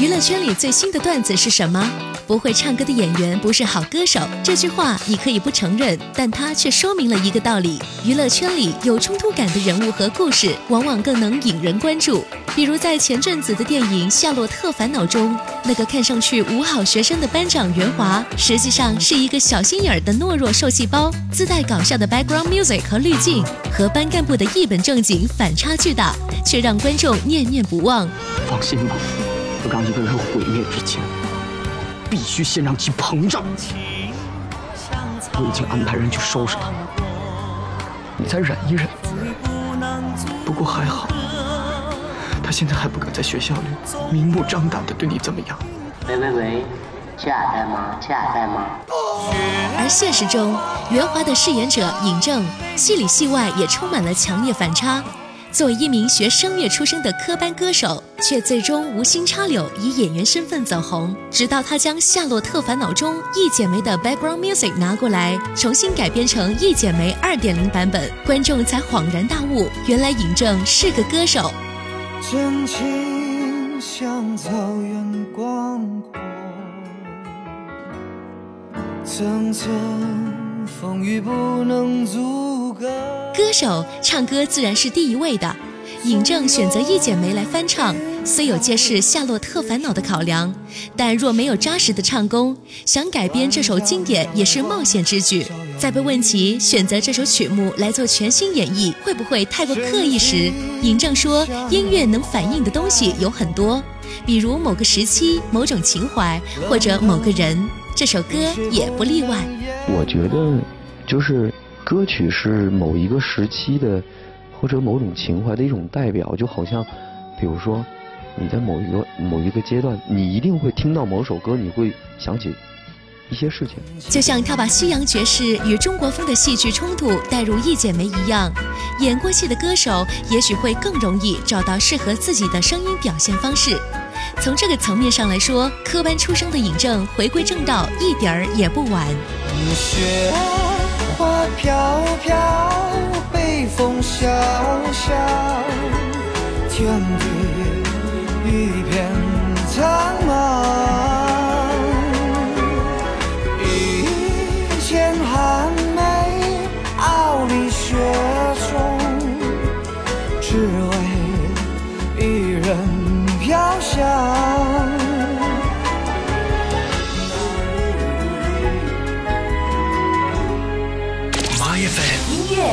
娱乐圈里最新的段子是什么？不会唱歌的演员不是好歌手。这句话你可以不承认，但它却说明了一个道理：娱乐圈里有冲突感的人物和故事，往往更能引人关注。比如在前阵子的电影《夏洛特烦恼》中，那个看上去无好学生的班长袁华，实际上是一个小心眼儿的懦弱受气包，自带搞笑的 background music 和滤镜，和班干部的一本正经反差巨大，却让观众念念不忘。放心吧。让一个人毁灭之前，必须先让其膨胀。我已经安排人去收拾他，你再忍一忍。不过还好，他现在还不敢在学校里明目张胆的对你怎么样。喂喂喂，假在吗？假在吗？而现实中，袁华的饰演者尹正，戏里戏外也充满了强烈反差。作为一名学声乐出身的科班歌手，却最终无心插柳以演员身份走红。直到他将《夏洛特烦恼》中一剪梅的 background music 拿过来，重新改编成一剪梅二点零版本，观众才恍然大悟，原来尹正是个歌手。真情像草原广阔，层层风雨不能阻。歌手唱歌自然是第一位的，尹正选择一剪梅来翻唱，虽有借势《夏洛特烦恼》的考量，但若没有扎实的唱功，想改编这首经典也是冒险之举。在被问起选择这首曲目来做全新演绎会不会太过刻意时，尹正说：“音乐能反映的东西有很多，比如某个时期、某种情怀或者某个人，这首歌也不例外。”我觉得，就是。歌曲是某一个时期的，或者某种情怀的一种代表，就好像，比如说，你在某一个某一个阶段，你一定会听到某首歌，你会想起一些事情。就像他把西洋爵士与中国风的戏剧冲突带入《一剪梅》一样，演过戏的歌手也许会更容易找到适合自己的声音表现方式。从这个层面上来说，科班出生的尹正回归正道一点儿也不晚。花飘飘，北风萧萧，天地一片苍茫。一剪寒梅，傲立雪中，只为一人飘香。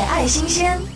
爱新鲜。